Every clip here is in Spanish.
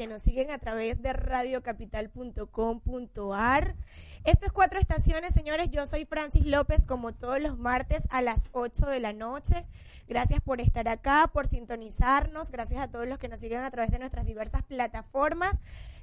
Que nos siguen a través de radiocapital.com.ar. Esto es Cuatro Estaciones, señores. Yo soy Francis López, como todos los martes a las 8 de la noche. Gracias por estar acá, por sintonizarnos. Gracias a todos los que nos siguen a través de nuestras diversas plataformas.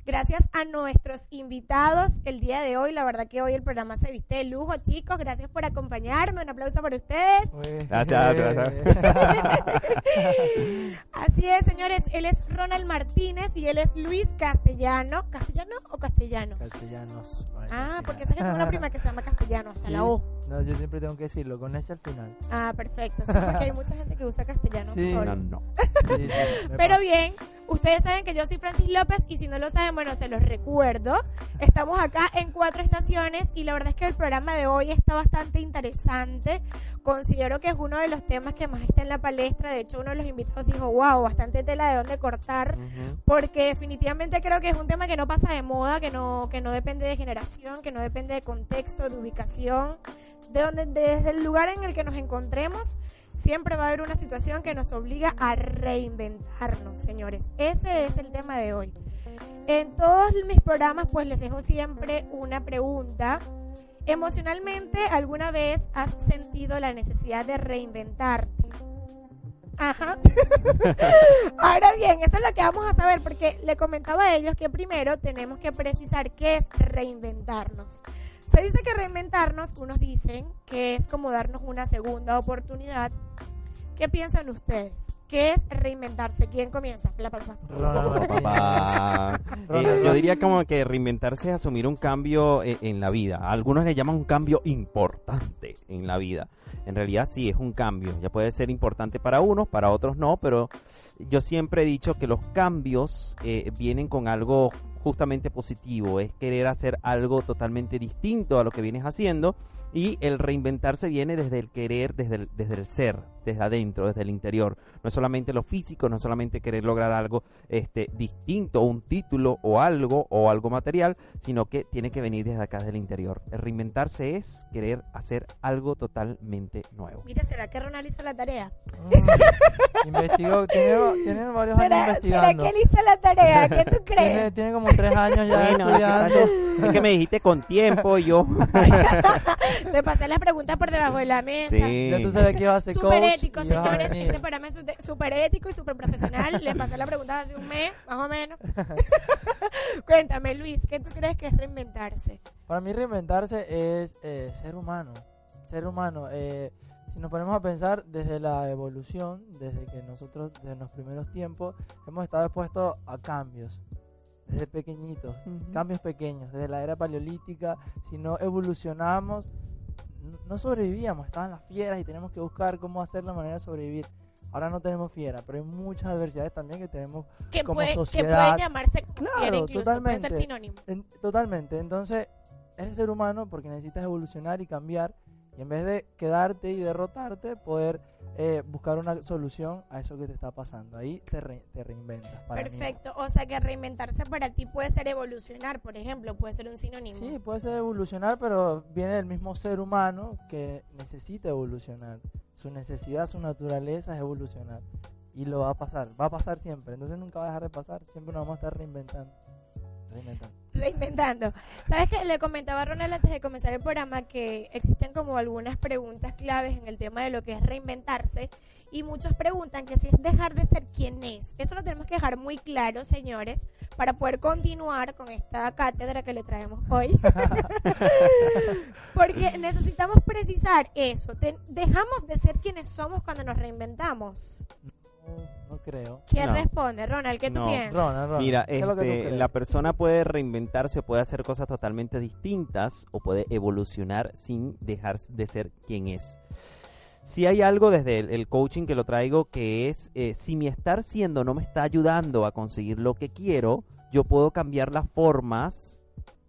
Gracias a nuestros invitados el día de hoy. La verdad que hoy el programa se viste de lujo, chicos. Gracias por acompañarme. Un aplauso para ustedes. Gracias, gracias. Así es, señores. Él es Ronald Martínez y él es Luis Castellano. ¿Castellano o castellano? Castellanos. Ah, porque sabes que tengo una prima que se llama Castellano, hasta la O. No, yo siempre tengo que decirlo, con ese al final. Ah, perfecto. Sí, porque hay mucha gente que usa castellano Sí. solo. No, no. Sí, sí, Pero pasa. bien, ustedes saben que yo soy Francis López y si no lo saben, bueno, se los recuerdo. Estamos acá en cuatro estaciones y la verdad es que el programa de hoy está bastante interesante. Considero que es uno de los temas que más está en la palestra. De hecho, uno de los invitados dijo, wow, bastante tela de dónde cortar. Porque definitivamente creo que es un tema que no pasa de moda, que no, que no depende de generación, que no depende de contexto, de ubicación, de donde, desde el lugar en el que nos encontremos, siempre va a haber una situación que nos obliga a reinventarnos, señores. Ese es el tema de hoy. En todos mis programas, pues les dejo siempre una pregunta. Emocionalmente, ¿alguna vez has sentido la necesidad de reinventarte? Ajá. Ahora bien, eso es lo que vamos a saber, porque le comentaba a ellos que primero tenemos que precisar qué es reinventarnos. Se dice que reinventarnos, unos dicen que es como darnos una segunda oportunidad. ¿Qué piensan ustedes? ¿Qué es reinventarse? ¿Quién comienza? La. Papá. Eh, yo diría como que reinventarse es asumir un cambio eh, en la vida. Algunos le llaman un cambio importante en la vida. En realidad sí es un cambio. Ya puede ser importante para unos, para otros no, pero yo siempre he dicho que los cambios eh, vienen con algo justamente positivo. Es querer hacer algo totalmente distinto a lo que vienes haciendo. Y el reinventarse viene desde el querer, desde el, desde el ser, desde adentro, desde el interior. No es solamente lo físico, no es solamente querer lograr algo este, distinto, un título o algo o algo material, sino que tiene que venir desde acá, desde el interior. El reinventarse es querer hacer algo totalmente nuevo. Mira, ¿será que Ronald hizo la tarea? Mm. Investigó, tiene, tiene varios años ¿Será, ¿será investigando. que él hizo la tarea? ¿Qué tú Tiene, crees? tiene como tres años ya Bueno, ¿qué estudiando. es que me dijiste con tiempo y yo. Te pasé las preguntas por debajo de la mesa. sí. Ya tú sabes que ibas a Súper coach ético, señores. venir. Este programa es súper ético y súper profesional. Les pasé la pregunta hace un mes, más o menos. Cuéntame, Luis, ¿qué tú crees que es reinventarse? Para mí reinventarse es eh, ser humano. Ser humano. eh, si nos ponemos a pensar desde la evolución, desde que nosotros, desde los primeros tiempos, hemos estado expuestos a cambios. Desde pequeñitos, cambios pequeños. Desde la era paleolítica, si no evolucionábamos, n- no sobrevivíamos. Estaban las fieras y tenemos que buscar cómo hacer la manera de sobrevivir. Ahora no tenemos fiera, pero hay muchas adversidades también que tenemos Que, Como puede, que sociedad. pueden llamarse Claro, fiera incluso, pueden totalmente. ser sinónimos. En- totalmente. Entonces, eres ser humano porque necesitas evolucionar y cambiar. Y en vez de quedarte y derrotarte, poder eh, buscar una solución a eso que te está pasando. Ahí te, re- te reinventas. para mí. Perfecto. O sea que reinventarse para ti puede ser evolucionar, por ejemplo, puede ser un sinónimo. Sí, puede ser evolucionar, pero viene del mismo ser humano que necesita evolucionar. Su necesidad, su naturaleza es evolucionar. y lo va a pasar, va a pasar siempre, entonces nunca va a dejar de pasar, siempre nos vamos a estar reinventando. Reinventando. Reinventando. ¿Sabes que Le comentaba a Ronald antes de comenzar el programa que existen como algunas preguntas claves en el tema de lo que es reinventarse y muchos preguntan que si es dejar de ser quien es. Eso lo tenemos que dejar muy claro, señores, para poder continuar con esta cátedra que le traemos hoy. Porque necesitamos precisar eso. Dejamos de ser quienes somos cuando nos reinventamos. No, creo. ¿Quién No. responde? Ronald, ¿qué tú No. piensas? Ronald, Ronald, Mira, ¿qué es lo que tú este, la persona puede reinventarse o puede hacer cosas totalmente distintas o puede evolucionar sin dejar de ser quien es. Si hay algo desde el, el coaching que lo traigo que es, eh, si mi estar siendo no me está ayudando a conseguir lo que quiero, yo puedo cambiar las formas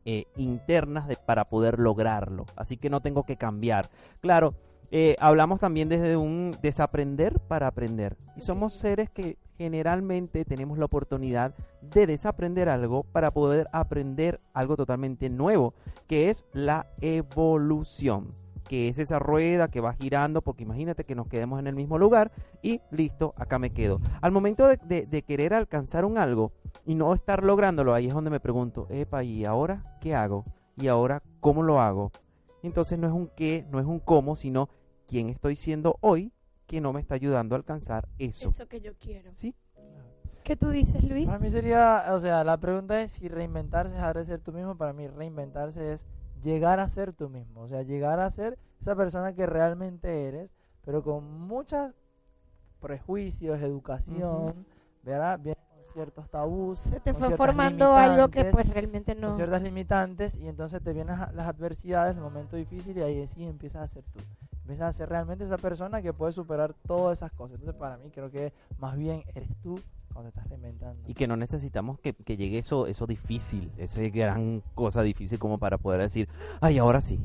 eh, internas de- para poder lograrlo. Así que no tengo que cambiar. Claro, eh, hablamos también desde un desaprender para aprender. Y somos seres que generalmente tenemos la oportunidad de desaprender algo para poder aprender algo totalmente nuevo, que es la evolución, que es esa rueda que va girando, porque imagínate que nos quedemos en el mismo lugar y listo, acá me quedo. Al momento de, de- de querer alcanzar un algo y no estar lográndolo, ahí es donde me pregunto, epa, ¿y ahora qué hago? ¿Y ahora cómo lo hago? Entonces no es un qué, no es un cómo, sino quién estoy siendo hoy que no me está ayudando a alcanzar eso. Eso que yo quiero. ¿Sí? ¿Qué tú dices, Luis? Para mí sería, o sea, la pregunta es si reinventarse es dejar de ser tú mismo. Para mí reinventarse es llegar a ser tú mismo. O sea, llegar a ser esa persona que realmente eres, pero con muchos prejuicios, educación, ¿verdad? Viene con ciertos tabús. Se te fue formando algo que pues realmente con no. ciertas limitantes y entonces te vienen a- las adversidades, el momento difícil y ahí sí empiezas a ser tú. Empiezas a ser realmente esa persona que puede superar todas esas cosas. Entonces para mí creo que más bien eres tú cuando te estás reinventando. Y que no necesitamos que, que llegue eso, eso difícil, esa gran cosa difícil como para poder decir, ay, ahora sí.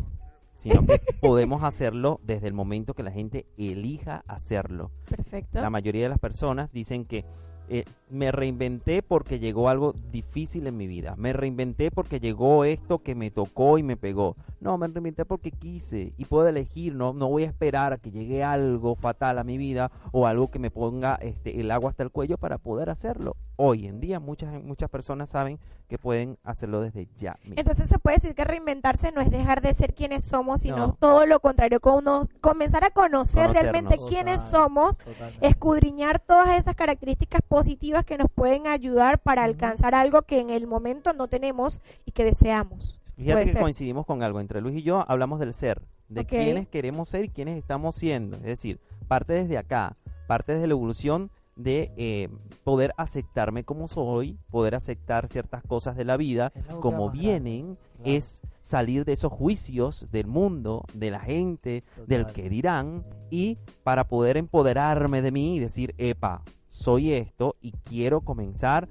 Sino que podemos hacerlo desde el momento que la gente elija hacerlo. Perfecto. La mayoría de las personas dicen que eh, me reinventé porque llegó algo difícil en mi vida. Me reinventé porque llegó esto que me tocó y me pegó. No, me reinventé porque quise y puedo elegir. No, no voy a esperar a que llegue algo fatal a mi vida o algo que me ponga este, el agua hasta el cuello para poder hacerlo. Hoy en día muchas, muchas personas saben que pueden hacerlo desde ya. mismo. Entonces se puede decir que reinventarse no es dejar de ser quienes somos, sino No. todo lo contrario, cono- comenzar a conocer realmente Total, quiénes somos, totalmente. escudriñar todas esas características positivas que nos pueden ayudar para alcanzar algo que en el momento no tenemos y que deseamos. Fíjate Puede que ser. coincidimos con algo. Entre Luis y yo hablamos del ser, de quiénes queremos ser y quiénes estamos siendo. Es decir, parte desde acá, parte desde la evolución de eh, poder aceptarme como soy, poder aceptar ciertas cosas de la vida como vienen, claro. es salir de esos juicios del mundo, de la gente, del que dirán, y para poder empoderarme de mí y decir, epa, soy esto y quiero comenzar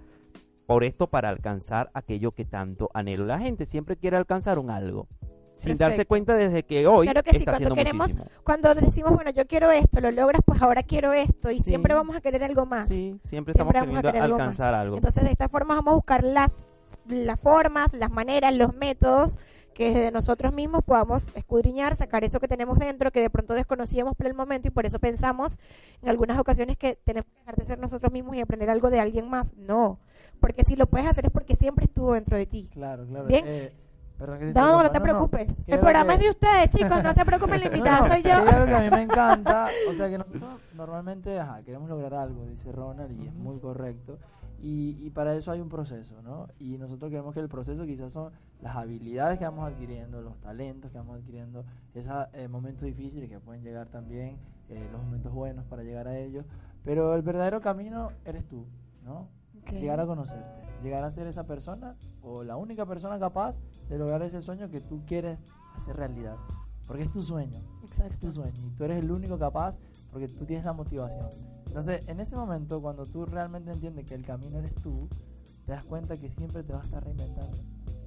por esto para alcanzar aquello que tanto anhelo. La gente siempre quiere alcanzar un algo, sin darse cuenta desde que hoy Claro que sí, está cuando haciendo queremos- muchísimo. Cuando decimos, bueno, yo quiero esto, lo logras, pues ahora quiero esto y Sí. siempre vamos a querer algo más. Sí, siempre, Siempre estamos vamos a queriendo querer algo más. alcanzar algo. Entonces, de esta forma vamos a buscar las, las formas, las maneras, los métodos que desde nosotros mismos podamos escudriñar, sacar eso que tenemos dentro, que de pronto desconocíamos por el momento y por eso pensamos en algunas ocasiones que tenemos que dejar de ser nosotros mismos y aprender algo de alguien más. No, porque si lo puedes hacer es porque siempre estuvo dentro de ti. Claro, claro. Bien. Eh, perdón que te No, no te preocupes. Creo El programa que- es de ustedes, chicos. No se preocupen, la invitada No, no, soy yo. hay algo que a mí me encanta, o sea que nosotros normalmente ajá, queremos lograr algo, dice Ronald, y es muy correcto. Y, y para eso hay un proceso, ¿no? Y nosotros creemos que el proceso quizás son las habilidades que vamos adquiriendo, los talentos que vamos adquiriendo, esos eh, momentos difíciles que pueden llegar también, eh, los momentos buenos para llegar a ellos. Pero el verdadero camino eres tú, ¿no? Ok. Llegar a conocerte, llegar a ser esa persona o la única persona capaz de lograr ese sueño que tú quieres hacer realidad. Porque es tu sueño, es Exacto. tu sueño y tú eres el único capaz porque tú tienes la motivación. Entonces, en ese momento, cuando tú realmente entiendes que el camino eres tú, te das cuenta que siempre te vas a estar reinventando.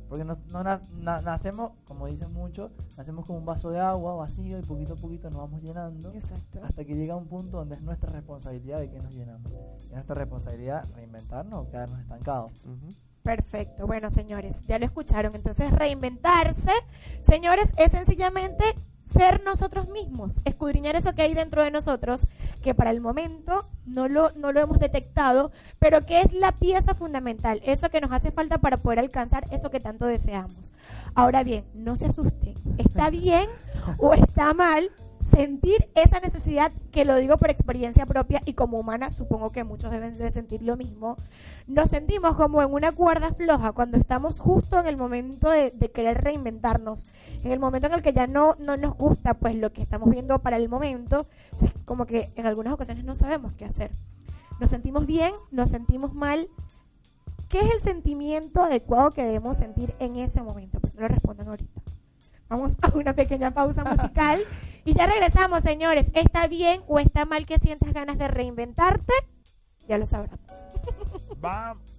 Porque no, no na- na- nacemos, como dicen muchos, nacemos como un vaso de agua vacío y poquito a poquito nos vamos llenando Exacto. hasta que llega un punto donde es nuestra responsabilidad de que nos llenamos. Es nuestra responsabilidad reinventarnos o quedarnos estancados. Ujú. Perfecto. Bueno, señores, ya lo escucharon. Entonces, reinventarse, señores, es sencillamente ser nosotros mismos, escudriñar eso que hay dentro de nosotros, que para el momento no lo, no lo hemos detectado, pero que es la pieza fundamental, eso que nos hace falta para poder alcanzar eso que tanto deseamos. Ahora bien, no se asusten, está bien o está mal sentir esa necesidad, que lo digo por experiencia propia y como humana, supongo que muchos deben de sentir lo mismo, nos sentimos como en una cuerda floja cuando estamos justo en el momento de, querer reinventarnos, en el momento en el que ya no, no nos gusta pues lo que estamos viendo para el momento, es como que en algunas ocasiones no sabemos qué hacer. Nos sentimos bien, nos sentimos mal. ¿Qué es el sentimiento adecuado que debemos sentir en ese momento? Pues no lo respondan ahorita. Vamos a una pequeña pausa musical y ya regresamos, señores. ¿Está bien o está mal que sientas ganas de reinventarte? Ya lo sabremos. Vamos.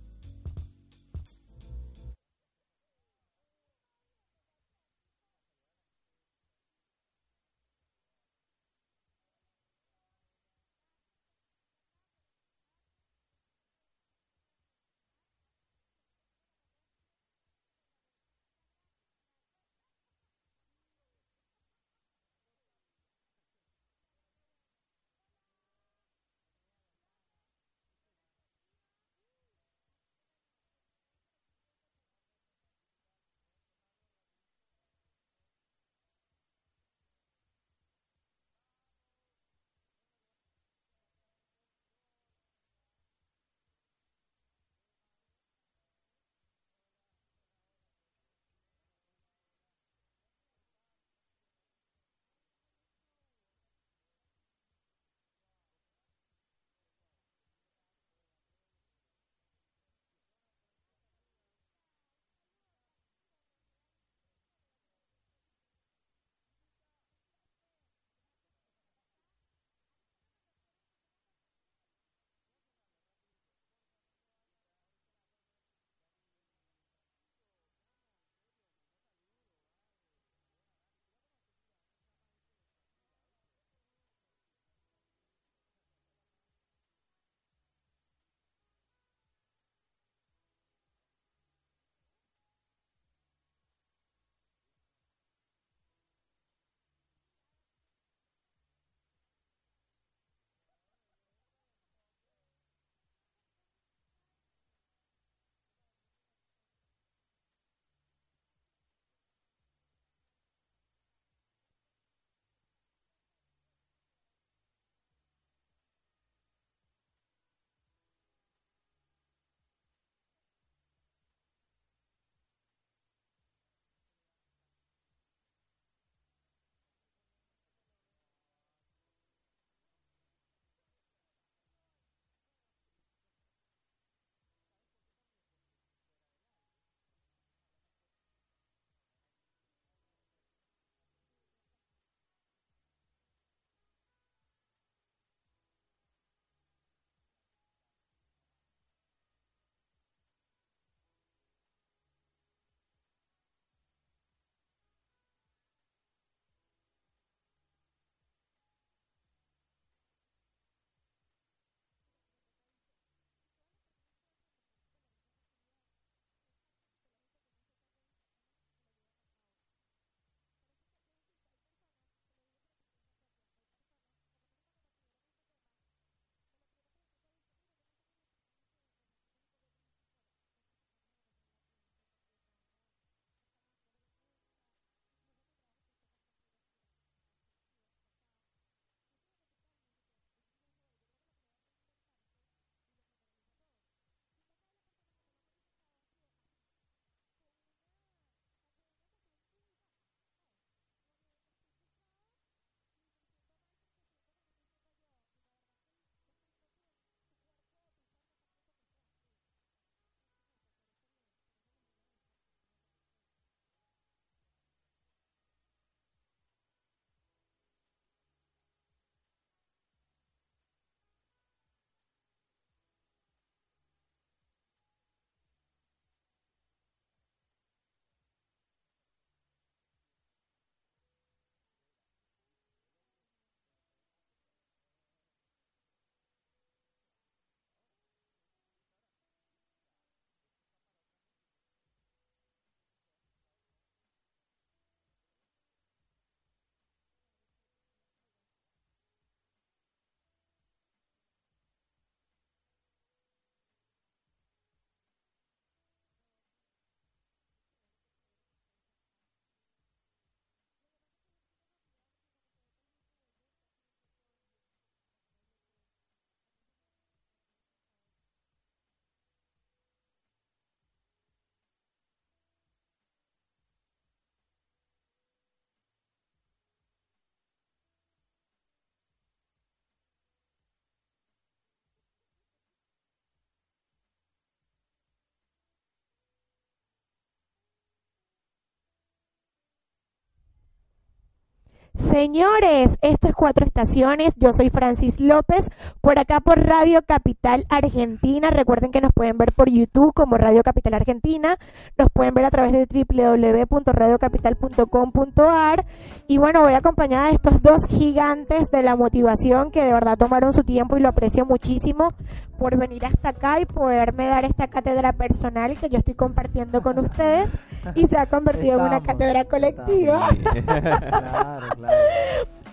Señores, esto es Cuatro Estaciones. Yo soy Francis López, por acá por Radio Capital Argentina. Recuerden que nos pueden ver por YouTube como Radio Capital Argentina. Nos pueden ver a través de www.radiocapital.com.ar. Y bueno, voy acompañada de estos dos gigantes de la motivación que de verdad tomaron su tiempo y lo aprecio muchísimo por venir hasta acá y poderme dar esta cátedra personal que yo estoy compartiendo con ustedes y se ha convertido en una cátedra colectiva. Claro, claro.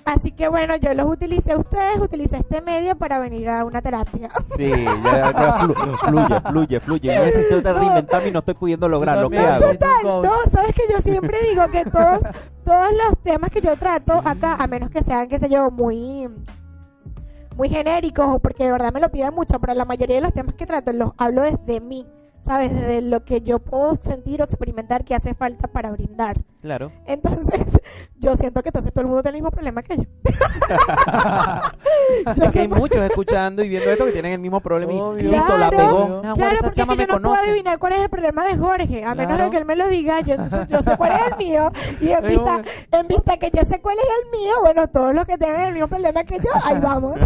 Así que bueno, yo los utilicé a ustedes, utilicé este medio para venir a una terapia. Sí, ya, ya flu- fluye, fluye, fluye. Yo necesito reinventarme y no estoy pudiendo lograrlo. ¿Qué hago? Total. No, sabes que yo siempre digo que todos, todos los temas que yo trato acá, a menos que sean, qué sé yo, muy muy genéricos o porque de verdad me lo piden mucho, pero la mayoría de los temas que trato los hablo desde mí, ¿sabes? Desde lo que yo puedo sentir o experimentar que hace falta para brindar. Claro. Entonces, yo siento que entonces todo el mundo tiene el mismo problema que yo. Ya que hay muchos escuchando y viendo esto que tienen el mismo problema y Obvio. listo, la Claro, pegó. Claro, porque es que yo no puedo conoce. adivinar cuál es el problema de Jorge, a menos Claro. de que él me lo diga, yo, entonces yo sé cuál es el mío, y en vista, en vista que yo sé cuál es el mío, bueno, todos los que tengan el mismo problema que yo, ahí vamos.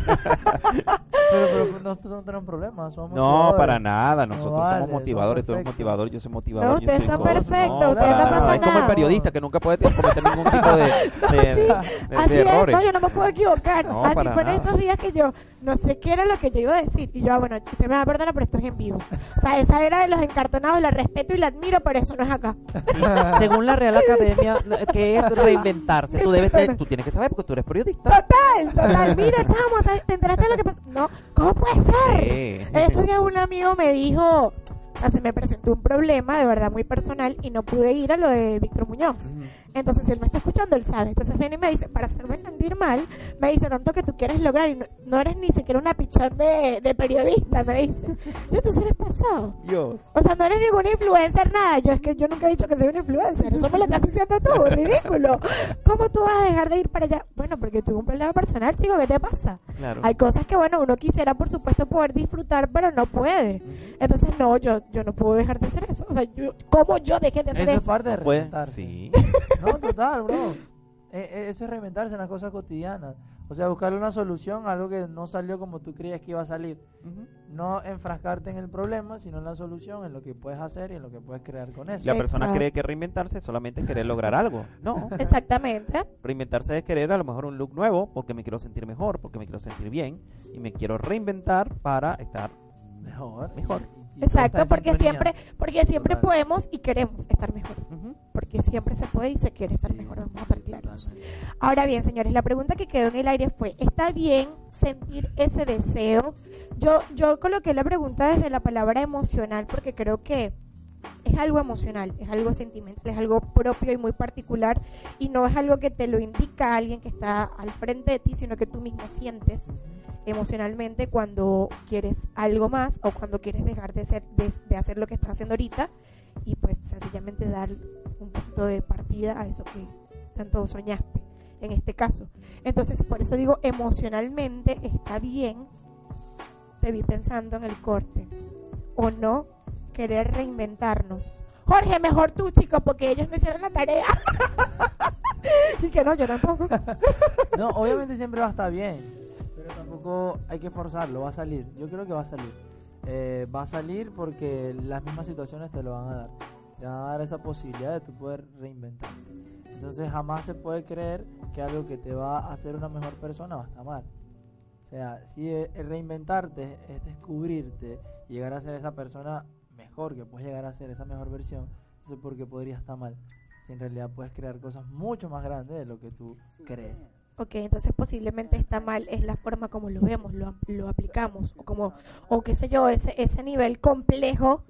Pero, pero nosotros no tenemos problemas. Somos No, para nada. Nosotros No vale, somos motivadores. Tú eres motivador, yo soy motivador. No, soy son coach. perfectos, ustedes no pasa Es como el periodista que nunca puede cometer ningún tipo de, de, de- de Así es, errores. no, yo no me puedo equivocar. No, Así fue en estos días que yo no sé qué era lo que yo iba a decir. Y yo, ah, bueno, usted me va a perdonar, pero esto es en vivo. O sea, esa era de los encartonados, la respeto y la admiro, pero eso no es acá. Según la Real Academia, que es reinventarse. Tú debes, tú tienes que saber porque tú eres periodista. Total, total. Mira, chamo. ¿te enteraste de lo que pasó? No, ¿cómo puede ser? Sí. Estos días un amigo me dijo, sea, se me presentó un problema de verdad muy personal y no pude ir a lo de Víctor Muñoz. Entonces, si él me está escuchando, él sabe. Entonces viene y me dice, para hacerme sentir mal, me dice tanto que tú quieres lograr y no, no eres ni siquiera una pichón de, de periodista, me dice. Yo, tú sí eres pasado. Dios. O sea, no eres ningún influencer, nada. Yo es que yo nunca he dicho que soy un influencer. Eso me lo estás diciendo tú, ridículo. ¿Cómo tú vas a dejar de ir para allá? Bueno, porque tuve un problema personal, chico, ¿qué te pasa? Claro. Hay cosas que, bueno, uno quisiera, por supuesto, poder disfrutar, pero no puede. Entonces, no, yo, yo no puedo dejar de hacer eso. O sea, yo, ¿cómo yo dejé de hacer Eso es eso? parte de Puede- reinventarse. Sí. No, total, bro. Eh, eh, eso es reinventarse en las cosas cotidianas. O sea, buscarle una solución a algo que no salió como tú creías que iba a salir. No enfrascarte en el problema, sino en la solución, en lo que puedes hacer y en lo que puedes crear con eso. La persona Exacto. cree que reinventarse es solamente querer lograr algo. No. Exactamente. Reinventarse es querer a lo mejor un look nuevo porque me quiero sentir mejor, porque me quiero sentir bien y me quiero reinventar para estar Mejor. Mejor. Exacto, porque siempre, porque siempre Total. podemos y queremos estar mejor. Porque siempre se puede y se quiere estar Sí. mejor, vamos a estar claros. Ahora bien, señores, la pregunta que quedó en el aire fue, ¿está bien sentir ese deseo? Yo, yo coloqué la pregunta desde la palabra emocional porque creo que es algo emocional, es algo sentimental, es algo propio y muy particular y no es algo que te lo indica alguien que está al frente de ti, sino que tú mismo sientes emocionalmente cuando quieres algo más o cuando quieres dejar de, ser, de, hacer lo que estás haciendo ahorita y pues sencillamente dar un punto de partida a eso que tanto soñaste en este caso. Entonces, por eso digo, emocionalmente está bien, te vi pensando en el corte, o no querer reinventarnos. Jorge, mejor tú, chico, porque ellos no hicieron la tarea. y que no, yo tampoco. No, obviamente siempre va a estar bien, pero tampoco hay que forzarlo, va a salir. Yo creo que va a salir. Eh, va a salir porque las mismas situaciones te lo van a dar. Te van a dar esa posibilidad de tú poder reinventarte. Entonces jamás se puede creer que algo que te va a hacer una mejor persona va a estar mal. O sea, si el reinventarte es descubrirte y llegar a ser esa persona mejor, que puedes llegar a ser esa mejor versión, eso es porque podría estar mal. Si en realidad puedes crear cosas mucho más grandes de lo que tú crees. Ok, entonces posiblemente está mal, es la forma como lo vemos, lo, lo aplicamos, o como, o qué sé yo, ese, ese nivel complejo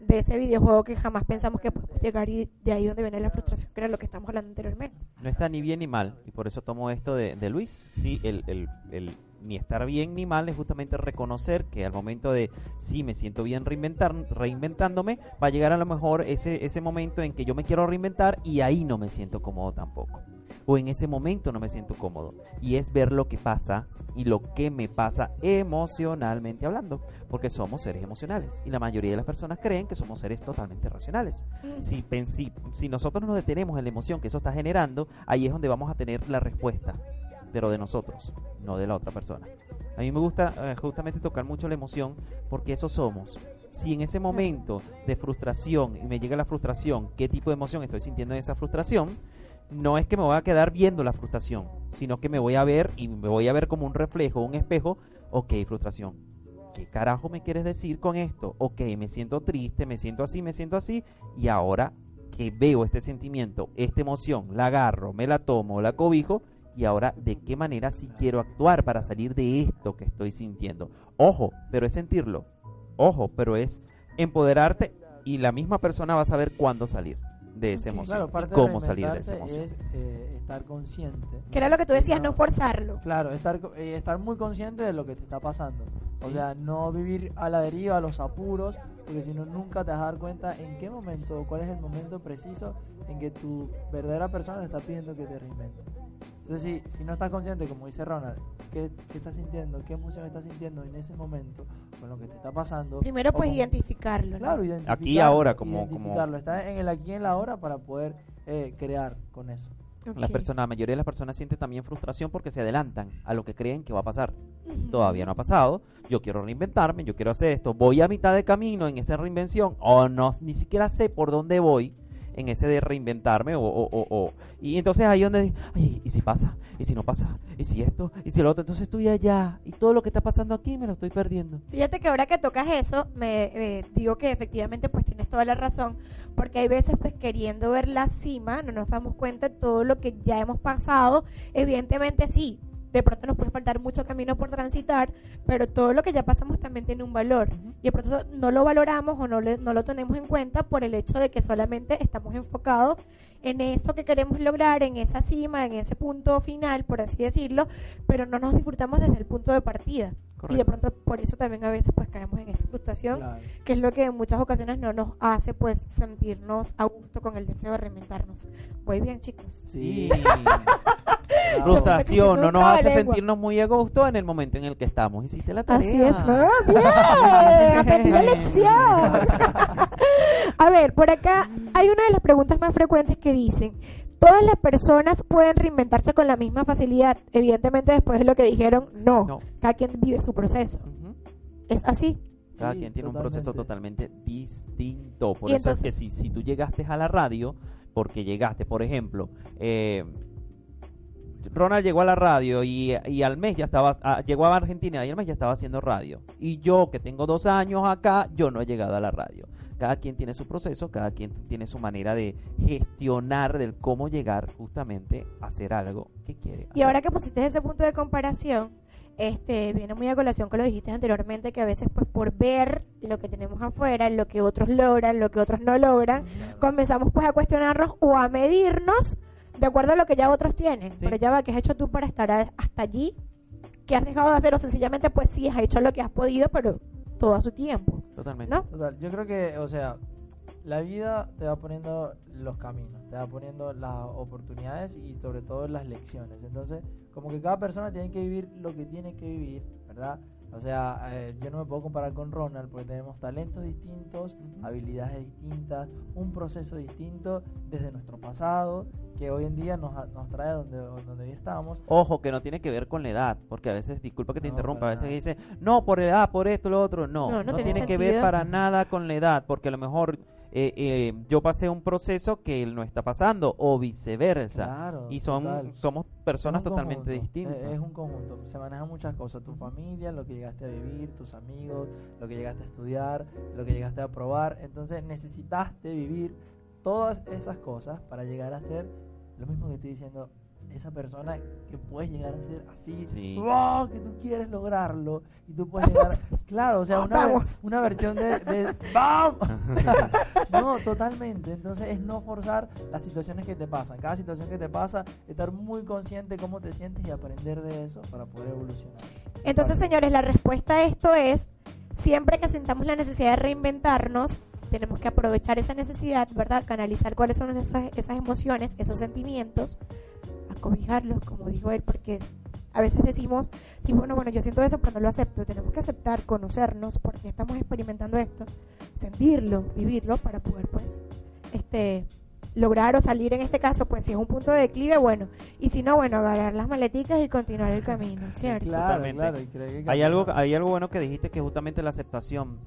de ese videojuego que jamás pensamos que podemos llegar y de ahí donde viene la frustración, que era lo que estamos hablando anteriormente. No está ni bien ni mal y por eso tomo esto de, de Luis. Sí, el, el, el ni estar bien ni mal, es justamente reconocer que al momento de sí me siento bien reinventar, reinventándome, va a llegar a lo mejor ese, ese momento en que yo me quiero reinventar y ahí no me siento cómodo tampoco. O en ese momento no me siento cómodo. Y es ver lo que pasa y lo que me pasa emocionalmente hablando, porque somos seres emocionales y la mayoría de las personas creen que somos seres totalmente racionales. Si, pen- si, si nosotros nos detenemos en la emoción que eso está generando, ahí es donde vamos a tener la respuesta, pero de nosotros, no de la otra persona. A mí me gusta eh, justamente tocar mucho la emoción porque eso somos. Si en ese momento de frustración y me llega la frustración, ¿qué tipo de emoción estoy sintiendo en esa frustración? No es que me voy a quedar viendo la frustración, sino que me voy a ver y me voy a ver como un reflejo, un espejo. Ok, frustración. ¿Qué carajo me quieres decir con esto? Ok, me siento triste, me siento así, me siento así. Y ahora que veo este sentimiento, esta emoción, la agarro, me la tomo, la cobijo. Y ahora, ¿de qué manera sí quiero actuar para salir de esto que estoy sintiendo? Ojo, pero es sentirlo. Ojo, pero es empoderarte y la misma persona va a saber cuándo salir de esa emoción Claro, y parte cómo de salir de esa emoción. es eh, estar consciente. Que era lo que tú decías, no forzarlo. Claro, estar, eh, estar muy consciente de lo que te está pasando. O Sí. sea, no vivir a la deriva, a los apuros, porque si no, nunca te vas a dar cuenta en qué momento o cuál es el momento preciso en que tu verdadera persona te está pidiendo que te reinventes. Entonces, si, si no estás consciente, como dice Ronald, qué, qué estás sintiendo, qué emoción estás sintiendo en ese momento, con lo que te está pasando. Primero, pues con- identificarlo. ¿no? Claro, Aquí y ahora, como- identificarlo. Está en el aquí y en la hora para poder eh, crear con eso. Las Ok. personas, la mayoría de las personas sienten también frustración porque se adelantan a lo que creen que va a pasar. Todavía no ha pasado. Yo quiero reinventarme, yo quiero hacer esto. Voy a mitad de camino en esa reinvención o no, ni siquiera sé por dónde voy en ese de reinventarme o, o, o- o- y entonces ahí donde ay, y si pasa y si no pasa y si esto y si lo otro entonces estoy allá y todo lo que está pasando aquí me lo estoy perdiendo. Fíjate que ahora que tocas eso, me eh, digo que efectivamente pues tienes toda la razón, porque hay veces pues queriendo ver la cima, no nos damos cuenta de todo lo que ya hemos pasado, evidentemente sí, de pronto nos puede faltar mucho camino por transitar, pero todo lo que ya pasamos también tiene un valor y de pronto no lo valoramos o no, le- no lo tenemos en cuenta por el hecho de que solamente estamos enfocados en eso que queremos lograr, en esa cima, en ese punto final, por así decirlo, pero no nos disfrutamos desde el punto de partida. Y de pronto por eso también a veces pues caemos en esta frustración, Claro. que es lo que en muchas ocasiones no nos hace pues sentirnos a gusto con el deseo de reinventarnos. Muy bien, chicos. sí. frustración no nos hace sentirnos muy a gusto en el momento en el que estamos hiciste la tarea Así es. ¡Ah, bien! Aprendí la lección. A ver, por acá hay una de las preguntas más frecuentes que dicen, ¿todas las personas pueden reinventarse con la misma facilidad? Evidentemente después de lo que dijeron, no. No. Cada quien vive su proceso. ¿Es así? Cada Sí, quien tiene un proceso totalmente. distinto. Por Y eso es que si, si tú llegaste a la radio, porque llegaste, por ejemplo, eh, Ronald llegó a la radio y, y al mes ya estaba, ah, llegó a Argentina y al mes ya estaba haciendo radio. Y yo, que tengo dos años acá, yo no he llegado a la radio. Cada quien tiene su proceso, cada quien tiene su manera de gestionar del cómo llegar justamente a hacer algo que quiere. Y ahora que pusiste ese punto de comparación, este viene muy a colación con lo que dijiste anteriormente, que a veces pues por ver lo que tenemos afuera, lo que otros logran, lo que otros no logran, comenzamos pues a cuestionarnos o a medirnos de acuerdo a lo que ya otros tienen. Sí. Pero ya va, ¿qué has hecho tú para estar a- hasta allí? ¿Qué has dejado de hacer? O sencillamente pues sí, has hecho lo que has podido, pero todo a su tiempo, Totalmente. ¿no? Total, yo creo que, o sea, la vida te va poniendo los caminos, te va poniendo las oportunidades y sobre todo las lecciones. Entonces, como que cada persona tiene que vivir lo que tiene que vivir, ¿verdad? O sea, eh, yo no me puedo comparar con Ronald porque tenemos talentos distintos, habilidades distintas, un proceso distinto desde nuestro pasado que hoy en día nos, nos trae donde, donde hoy estamos. Ojo, que no tiene que ver con la edad, porque a veces, disculpa que te No, interrumpa, a veces nada. dice, no, por edad, por esto, lo otro. No, No, no, no tiene, que ver para nada con la edad, porque a lo mejor eh, eh, yo pasé un proceso que él no está pasando, o viceversa. Claro, y son, total. somos personas totalmente conjunto, distintas. Es, es un conjunto, se manejan muchas cosas, tu familia, lo que llegaste a vivir, tus amigos, lo que llegaste a estudiar, lo que llegaste a probar, entonces necesitaste vivir todas esas cosas para llegar a ser lo mismo que estoy diciendo esa persona que puedes llegar a ser así, Sí. ¡wow! que tú quieres lograrlo y tú puedes llegar, claro, o sea, una, Vamos. una versión de, de ¡Bam! no, totalmente, entonces es no forzar las situaciones que te pasan, cada situación que te pasa, estar muy consciente de cómo te sientes y aprender de eso para poder evolucionar. Entonces, señores, la respuesta a esto es, siempre que sintamos la necesidad de reinventarnos, tenemos que aprovechar esa necesidad, ¿verdad? Canalizar cuáles son esas, esas emociones, esos sentimientos, acobijarlos, como dijo él, porque a veces decimos, tipo, bueno, bueno, yo siento eso, pero no lo acepto. Tenemos que aceptar, conocernos, porque estamos experimentando esto, sentirlo, vivirlo, para poder, pues, este lograr o salir en este caso, pues si es un punto de declive, bueno, y si no, bueno, agarrar las maleticas y continuar el camino, ¿cierto? Claro, Totalmente. claro, y creo que Hay algo, hay algo bueno que dijiste que es justamente la aceptación.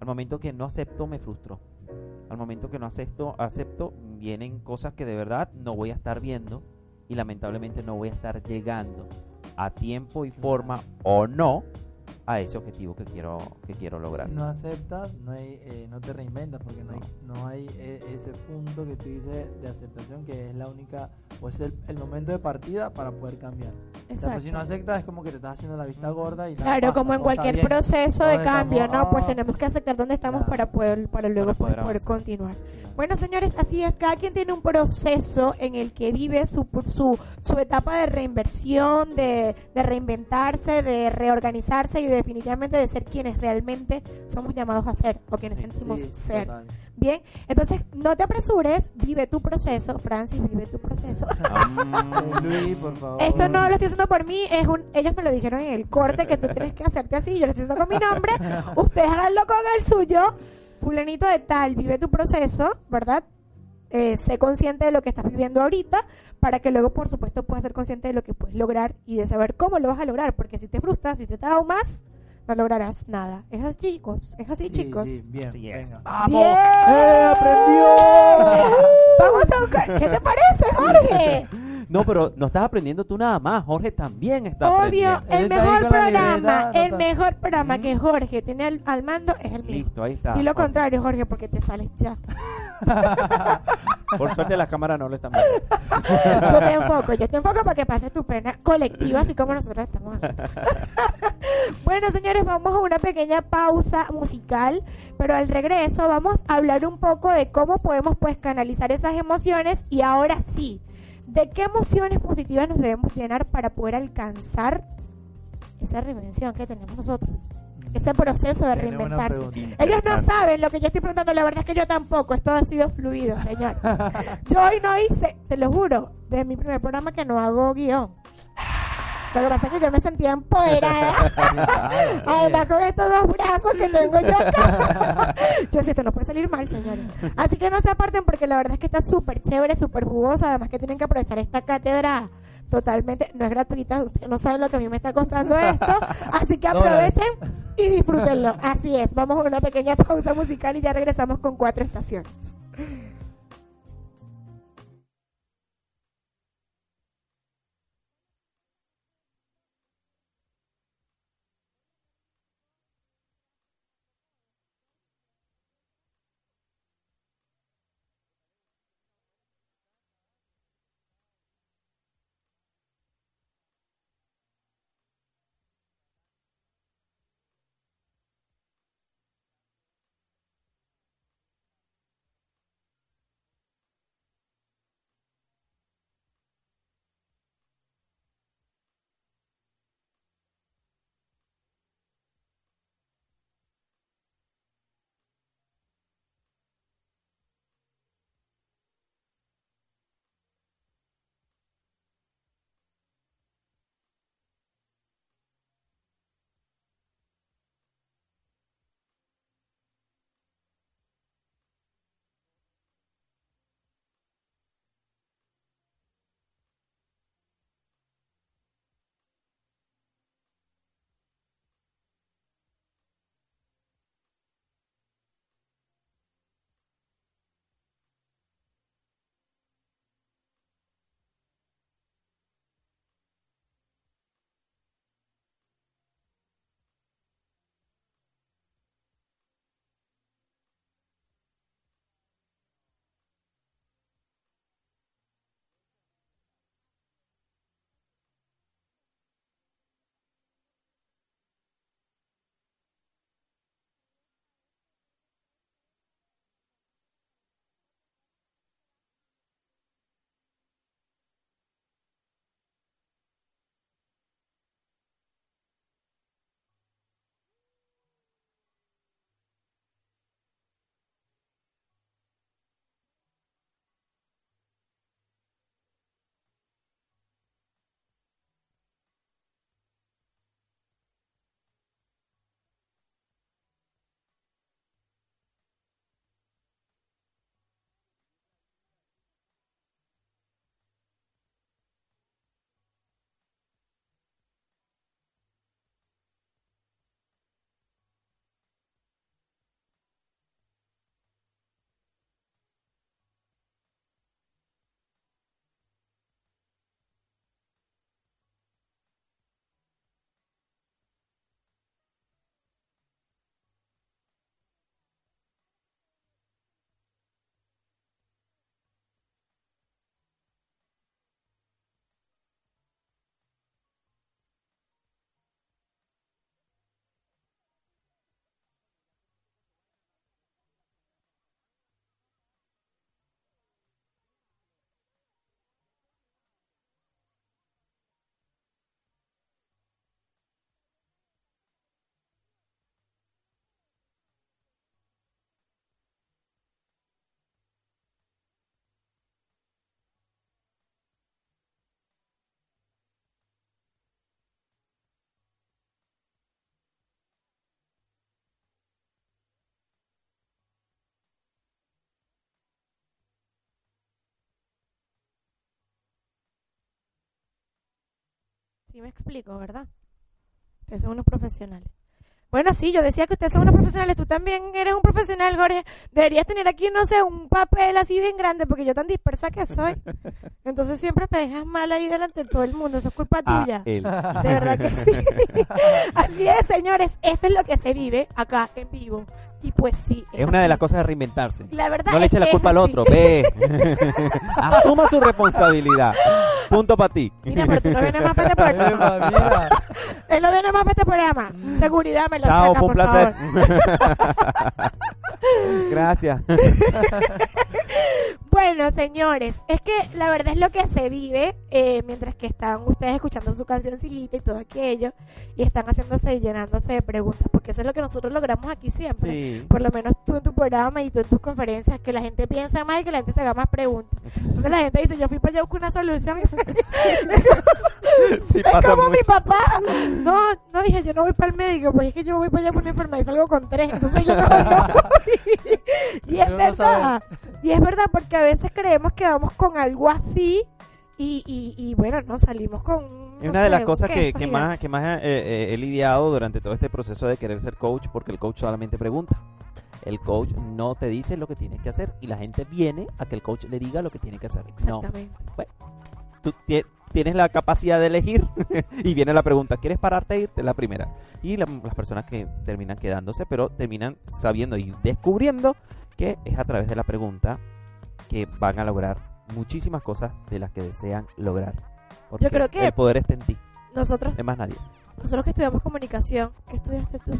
Al momento que no acepto, me frustro. Al momento que no acepto, acepto, vienen cosas que de verdad no voy a estar viendo y lamentablemente no voy a estar llegando a tiempo y forma o no a ese objetivo que quiero que quiero lograr. Si no aceptas, no, hay, eh, no te reinventas porque no hay, no hay eh, ese punto que tú dices de aceptación que es la única, o es el, el momento de partida para poder cambiar. O sea, pues si no Exacto. aceptas es como que te estás haciendo la vista gorda y Claro, pasa, como en cualquier proceso de cambio, como, ¿no? Pues ah, tenemos que aceptar dónde estamos Claro. para poder, para luego Para poder pues, poder continuar. Bueno, señores, así es. Cada quien tiene un proceso en el que vive su, su, su etapa de reinversión, de, de reinventarse, de reorganizarse y definitivamente de ser quienes realmente somos llamados a ser o quienes Sí, sentimos Sí, ser. total. Bien, entonces no te apresures, vive tu proceso. Francis, vive tu proceso. Luis, por favor. Esto no lo estoy haciendo por mí, es un, ellos me lo dijeron en el corte que tú tienes que hacerte así, yo lo estoy haciendo con mi nombre, ustedes háganlo con el suyo, fulanito de tal, vive tu proceso, ¿verdad? Eh, sé consciente de lo que estás viviendo ahorita para que luego, por supuesto, puedas ser consciente de lo que puedes lograr y de saber cómo lo vas a lograr, porque si te frustras, si te traumas, no lograrás nada. Es así, chicos, es así, Sí, chicos. sí, bien, Así es. venga. ¡Bien! ¡Eh, aprendió! Vamos a buscar, ¿qué te parece, Jorge? No, pero no estás aprendiendo tú nada más. Jorge también está Obvio, aprendiendo. el está ahí mejor programa, el mejor programa Mm. que Jorge tiene al, al mando es el mío. Listo, ahí está. Y lo Jorge. contrario, Jorge, porque te sales ya. Por suerte la cámara no lo están viendo. Yo te enfoco, yo te enfoco para que pases tu pena colectiva, así como nosotros estamos bueno, señores, vamos a una pequeña pausa musical, pero al regreso vamos a hablar un poco de cómo podemos pues canalizar esas emociones y ahora sí, de qué emociones positivas nos debemos llenar para poder alcanzar esa reinvención que tenemos nosotros, ese proceso de reinventarse. Ellos no saben lo que yo estoy preguntando, la verdad es que yo tampoco, esto ha sido fluido, señor. Yo hoy no hice, te lo juro, de mi primer programa que no hago guion. Lo que pasa es que yo me sentía empoderada. Además, con estos dos brazos que tengo yo acá. Yo decía, esto no puede salir mal, señores. Así que no se aparten porque la verdad es que está súper chévere, súper jugosa. Además que tienen que aprovechar esta cátedra totalmente, no es gratuita. Ustedes no saben lo que a mí me está costando esto. Así que aprovechen y disfrútenlo. Así es. Vamos a una pequeña pausa musical y ya regresamos con cuatro estaciones. Sí me explico, ¿verdad? Ustedes son unos profesionales. Bueno, sí, yo decía que ustedes son unos profesionales. Tú también eres un profesional, Jorge. Deberías tener aquí, no sé, un papel así bien grande, porque yo tan dispersa que soy. Entonces siempre me dejas mal ahí delante de todo el mundo. Eso es culpa Ah, tuya. De verdad que sí. Así es, señores. Esto es lo que se vive acá en vivo. Y pues sí. Es una de las cosas de reinventarse. La verdad No le eche la culpa al otro, ve. Asuma su responsabilidad. Punto para ti. Mira, pero tú no vienes más para este programa. Mira. Él no viene más para este programa. Seguridad me lo Chao, saca, fue un por placer. favor. Gracias. Bueno, señores, es que la verdad es lo que se vive eh, mientras que están ustedes escuchando su cancioncita y todo aquello y están haciéndose y llenándose de preguntas, porque eso es lo que nosotros logramos aquí siempre. Sí. Por lo menos tú en tu programa y tú en tus conferencias, que la gente piensa más y que la gente se haga más preguntas. Entonces la gente dice, yo fui para allá buscar una solución. Sí, es pasa como mi papá. No, no dije, yo no voy para el médico, pues es que yo voy para allá por una enfermedad y salgo con tres. Entonces yo no voy. Y es Yo no verdad. Y es verdad porque a veces creemos que vamos con algo así y, y, y bueno, no salimos con... Es una de las cosas que, más, que más eh, eh, he lidiado durante todo este proceso de querer ser coach, porque el coach solamente pregunta. El coach no te dice lo que tienes que hacer y la gente viene a que el coach le diga lo que tiene que hacer. No, Exactamente. tú tie- tienes la capacidad de elegir y viene la pregunta, ¿quieres pararte e irte? La primera. Y la- las personas que terminan quedándose, pero terminan sabiendo y descubriendo que es a través de la pregunta que van a lograr muchísimas cosas de las que desean lograr. Porque creo que- el poder está en ti, Nosotros, es más nadie. nosotros que estudiamos comunicación, ¿qué estudiaste tú?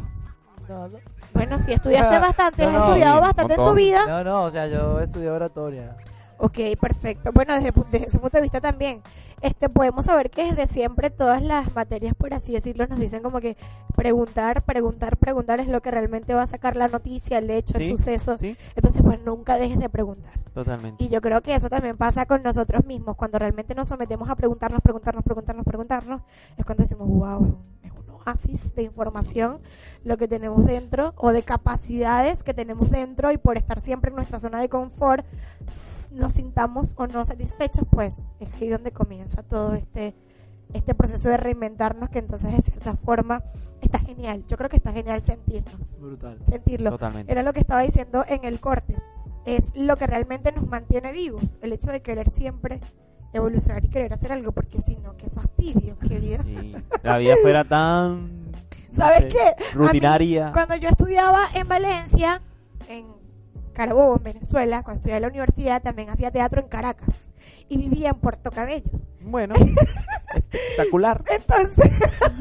No, no. Bueno, sí, estudiaste bastante, No, has estudiado bastante en tu vida. No, no, o sea, yo estudié oratoria. Ok, perfecto. Bueno, desde, ese punto de vista también, este, podemos saber que desde siempre todas las materias, por así decirlo, nos dicen como que preguntar, preguntar, preguntar es lo que realmente va a sacar la noticia, el hecho, el Sí, suceso. Sí, Entonces, pues nunca dejes de preguntar. totalmente. Y yo creo que eso también pasa con nosotros mismos. Cuando realmente nos sometemos a preguntarnos, preguntarnos, preguntarnos, preguntarnos, es cuando decimos, wow, es un oasis de información lo que tenemos dentro o de capacidades que tenemos dentro y por estar siempre en nuestra zona de confort, nos sintamos o no satisfechos, pues es ahí donde comienza todo este este proceso de reinventarnos que entonces de cierta forma está genial. Yo creo que está genial sentirnos, Brutal. sentirlo. Totalmente. Era lo que estaba diciendo en el corte. Es lo que realmente nos mantiene vivos. El hecho de querer siempre evolucionar y querer hacer algo, porque si no, qué fastidio, qué vida. Sí, La vida fuera tan... no ¿Sabes sé, qué? A mí, Rutinaria. Cuando yo estudiaba en Valencia, en Carabobo, en Venezuela, cuando estudiaba en la universidad, también hacía teatro en Caracas. Y vivía en Puerto Cabello. Bueno, espectacular. Entonces,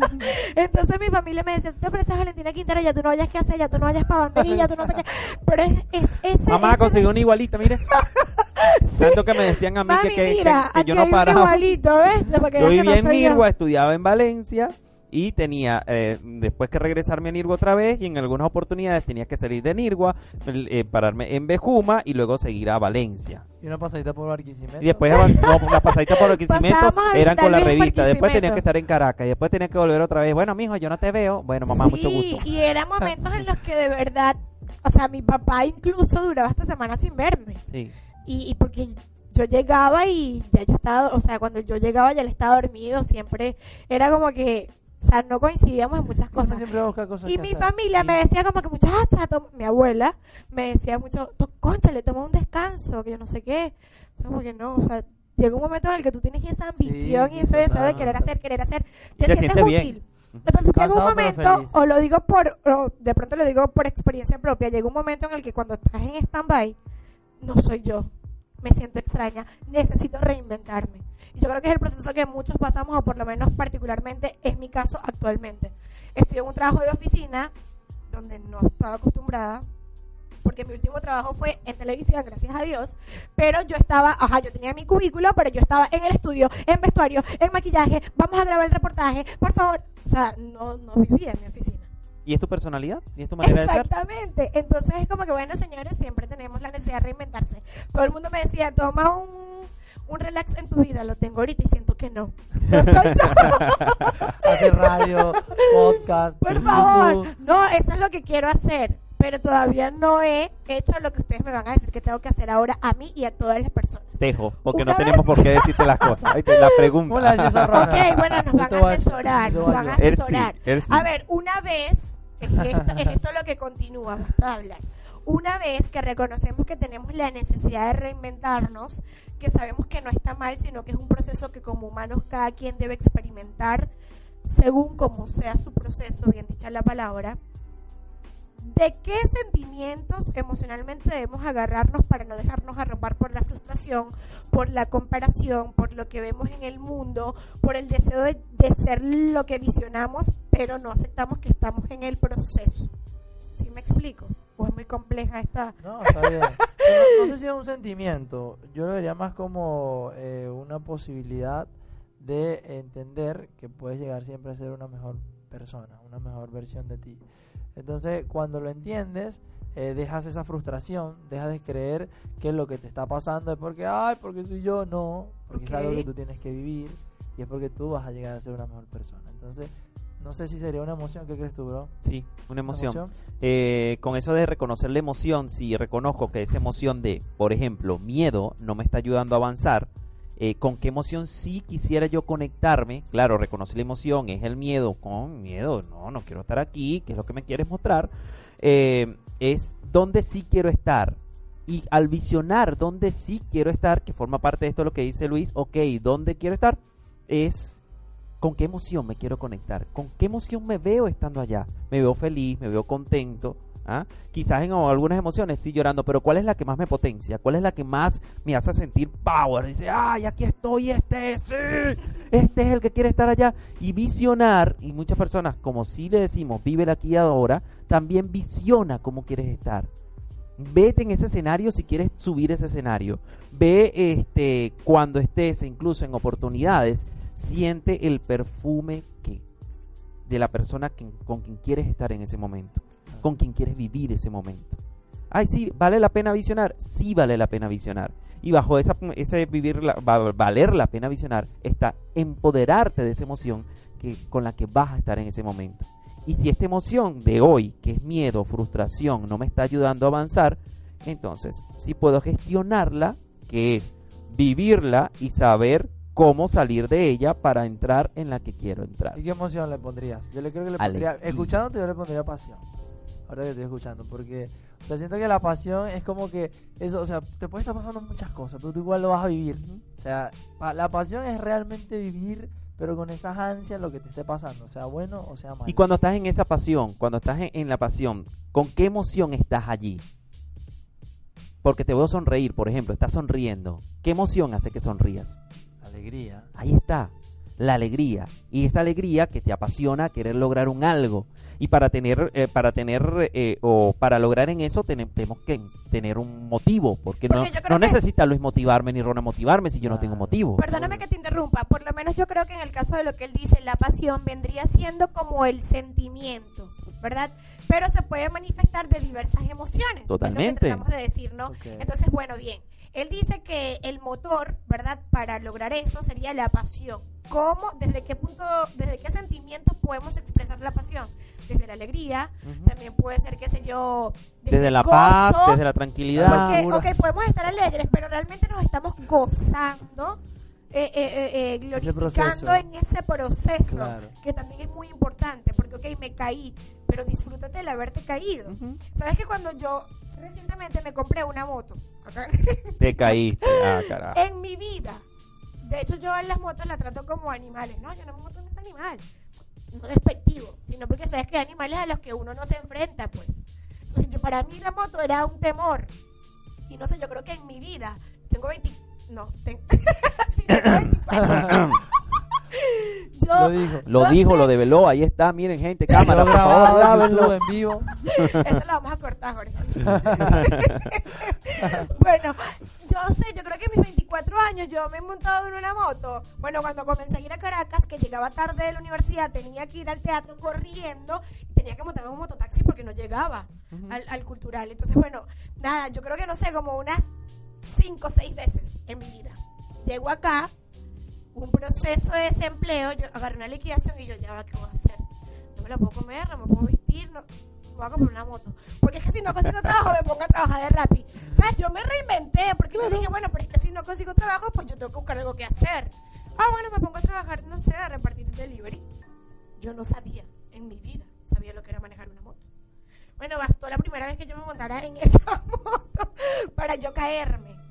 entonces mi familia me decía, tú te pareces Valentina Quintero, ya tú no vayas qué hacer, ya tú no vayas para dónde ir, ya tú no sé qué. Pero es, es ese... Mamá consiguió una igualita, mire. Tanto que me decían a mí Mami, que, que- que- mira, que aquí yo no hay paraba. igualito, ¿ves? Porque Yo vivía no en. Nirgua, estudiaba en Valencia y tenía, eh, después que regresarme a Nirgua otra vez y en algunas oportunidades tenía que salir de Nirgua, eh, pararme en Bejuma y luego seguir a Valencia. Y una pasadita por Barquisimeto. Y después no, las pasaditas por Barquisimeto eran con la revista. Después tenía que estar en Caracas y después tenía que volver otra vez. Bueno, mijo, yo no te veo. Bueno, mamá, sí, mucho gusto. y eran momentos en los que de verdad, o sea, mi papá incluso duraba hasta semanas sin verme. Sí. Y, y porque yo llegaba y ya yo estaba, o sea, cuando yo llegaba ya él estaba dormido, siempre era como que, o sea, no coincidíamos en muchas cosas. siempre busca cosas Y mi hacer. familia Sí. me decía como que muchacha, mi abuela me decía mucho, "Tú, concha, le toma un descanso, que yo no sé qué. Yo como que no, o sea, llega un momento en el que tú tienes esa ambición Sí, y ese deseo de querer hacer, querer hacer, te, te sientes útil. Entonces llega un momento, o lo digo por, o de pronto lo digo por experiencia propia, llega un momento en el que cuando estás en stand-by, no soy yo, me siento extraña, necesito reinventarme. Y yo creo que es el proceso que muchos pasamos, o por lo menos particularmente es mi caso actualmente. Estoy en un trabajo de oficina donde no estaba acostumbrada, porque mi último trabajo fue en televisión, gracias a Dios, pero yo estaba, ajá, yo tenía mi cubículo, pero yo estaba en el estudio, en vestuario, en maquillaje, vamos a grabar el reportaje, por favor. O sea, no, no vivía en mi oficina. ¿Y es tu personalidad? ¿Y es tu manera de ser? Exactamente. Entonces es como que, bueno, señores, siempre tenemos la necesidad de reinventarse. Todo el mundo me decía, toma un, un relax en tu vida. Lo tengo ahorita y siento que no. No soy yo. Hace radio, podcast. Por favor. No, eso es lo que quiero hacer. Pero todavía no he hecho lo que ustedes me van a decir que tengo que hacer ahora a mí y a todas las personas. Tejo, porque Una no tenemos por qué decirte las cosas. Ahí te la pregunta. Hola, yo soy Ronald. Ok, bueno, nos van a asesorar, nos a van a ayudar. Él sí, asesorar. él sí. A ver, una vez, es esto, es esto lo que continúa, basta hablar. Una vez que reconocemos que tenemos la necesidad de reinventarnos, que sabemos que no está mal, sino que es un proceso que como humanos cada quien debe experimentar según como sea su proceso, bien dicha la palabra, ¿de qué sentimientos emocionalmente debemos agarrarnos para no dejarnos arropar por la frustración, por la comparación, por lo que vemos en el mundo, por el deseo de, de ser lo que visionamos, pero no aceptamos que estamos en el proceso? ¿Sí me explico? ¿O es muy compleja esta? No, está bien. Pero no sé si es un sentimiento. Yo lo vería más como eh, una posibilidad de entender que puedes llegar siempre a ser una mejor persona, una mejor versión de ti. Entonces, cuando lo entiendes, eh, dejas esa frustración, dejas de creer que lo que te está pasando es porque, ay, porque soy yo, no, porque es algo que tú tienes que vivir y es porque tú vas a llegar a ser una mejor persona. Entonces, no sé si sería una emoción, ¿qué crees tú, bro? Sí, una ¿Una emoción. Eh, con eso de reconocer la emoción, si reconozco que esa emoción de, por ejemplo, miedo no me está ayudando a avanzar, eh, ¿con qué emoción sí quisiera yo conectarme? Claro, reconocer la emoción es el miedo. Con miedo, no, no quiero estar aquí, ¿qué es lo que me quieres mostrar? Eh, es dónde sí quiero estar. Y al visionar dónde sí quiero estar, que forma parte de esto lo que dice Luis, ok, ¿dónde quiero estar? Es con qué emoción me quiero conectar, con qué emoción me veo estando allá. Me veo feliz, me veo contento. ¿Ah? Quizás en algunas emociones sí llorando, pero ¿cuál es la que más me potencia? ¿Cuál es la que más me hace sentir power? Dice, ay, aquí estoy, este, sí, este es el que quiere estar allá. Y visionar, y muchas personas, como si le decimos, vive aquí ahora, también visiona cómo quieres estar. Vete en ese escenario si quieres subir ese escenario. Ve este cuando estés incluso en oportunidades, siente el perfume que de la persona con quien quieres estar en ese momento, con quien quieres vivir ese momento. Ay, sí, ¿vale la pena visionar? Sí vale la pena visionar. Y bajo esa, ese vivir, la- va- valer la pena visionar, está empoderarte de esa emoción que, con la que vas a estar en ese momento. Y si esta emoción de hoy, que es miedo, frustración, no me está ayudando a avanzar, entonces sí puedo gestionarla, que es vivirla y saber cómo salir de ella para entrar en la que quiero entrar. ¿Y qué emoción le pondrías? Yo le creo que le Alegría. pondría, escuchándote yo le pondría pasión. Ahora que estoy escuchando, porque o sea, siento que la pasión es como que eso, o sea, te puede estar pasando muchas cosas, pero tú igual lo vas a vivir. O sea, pa- la pasión es realmente vivir, pero con esas ansias lo que te esté pasando, sea bueno o sea malo. Y cuando estás en esa pasión, cuando estás en, en la pasión, ¿con qué emoción estás allí? Porque te veo sonreír, por ejemplo, estás sonriendo. ¿Qué emoción hace que sonrías? alegría. Ahí está, la alegría. Y esa alegría que te apasiona querer lograr un algo. Y para tener, eh, para tener eh, o para lograr en eso tene- tenemos que tener un motivo. Porque, no, Porque no que- necesita Luis motivarme ni Rona motivarme si yo no tengo motivo. Perdóname que te interrumpa, por lo menos yo creo que en el caso de lo que él dice, la pasión vendría siendo como el sentimiento, ¿verdad? Pero se puede manifestar de diversas emociones. Totalmente. Es lo que tratamos de decir, ¿no? Entonces, bueno, bien. Él dice que el motor, ¿verdad? Para lograr eso sería la pasión. ¿Cómo, desde qué punto, desde qué sentimientos podemos expresar la pasión? Desde la alegría, Ujú. también puede ser, qué sé yo, Desde la el paz, gozo, desde la tranquilidad. porque, ok, podemos estar alegres, pero realmente nos estamos gozando, eh, eh, eh, eh, glorificando proceso. en ese proceso, Claro. que también es muy importante, porque, ok, me caí, pero disfrútate el haberte caído. Ujú. ¿Sabes que cuando yo recientemente me compré una moto? Te caíste. Ah, carajo. en mi vida, de hecho yo en las motos la trato como animales, no, yo no me monto en ese animal, no despectivo, sino porque sabes que hay animales a los que uno no se enfrenta, pues. Entonces, yo, para mí la moto era un temor, y no sé, yo creo que en mi vida, tengo 20, no, ten- sí, tengo 24. yo, Lo dijo. Lo no dijo, sé, lo develó. Ahí está, miren, gente, cámara, Lo por favor, en vivo. Eso lo vamos a cortar, Jorge. bueno, yo sé, yo creo que a mis 24 años yo me he montado en una moto. Bueno, cuando comencé a ir a Caracas, que llegaba tarde de la universidad, tenía que ir al teatro corriendo y tenía que montarme en un mototaxi porque no llegaba al, al cultural. Entonces, bueno, nada, yo creo que no sé, como unas 5 o 6 veces en mi vida. Llego acá, un proceso de desempleo, yo agarré una liquidación y yo, ya va, ¿qué voy a hacer? No me la puedo comer, no me puedo vestir, no. me voy a comprar una moto. Porque es que si no consigo trabajo, me pongo a trabajar de Rappi. ¿Sabes? Yo me reinventé porque yo dije, bueno, pero es que si no consigo trabajo, pues yo tengo que buscar algo que hacer. Ah, bueno, me pongo a trabajar, no sé, a repartir delivery. Yo no sabía en mi vida, sabía lo que era manejar una moto. Bueno, bastó la primera vez que yo me montara en esa moto para yo caerme.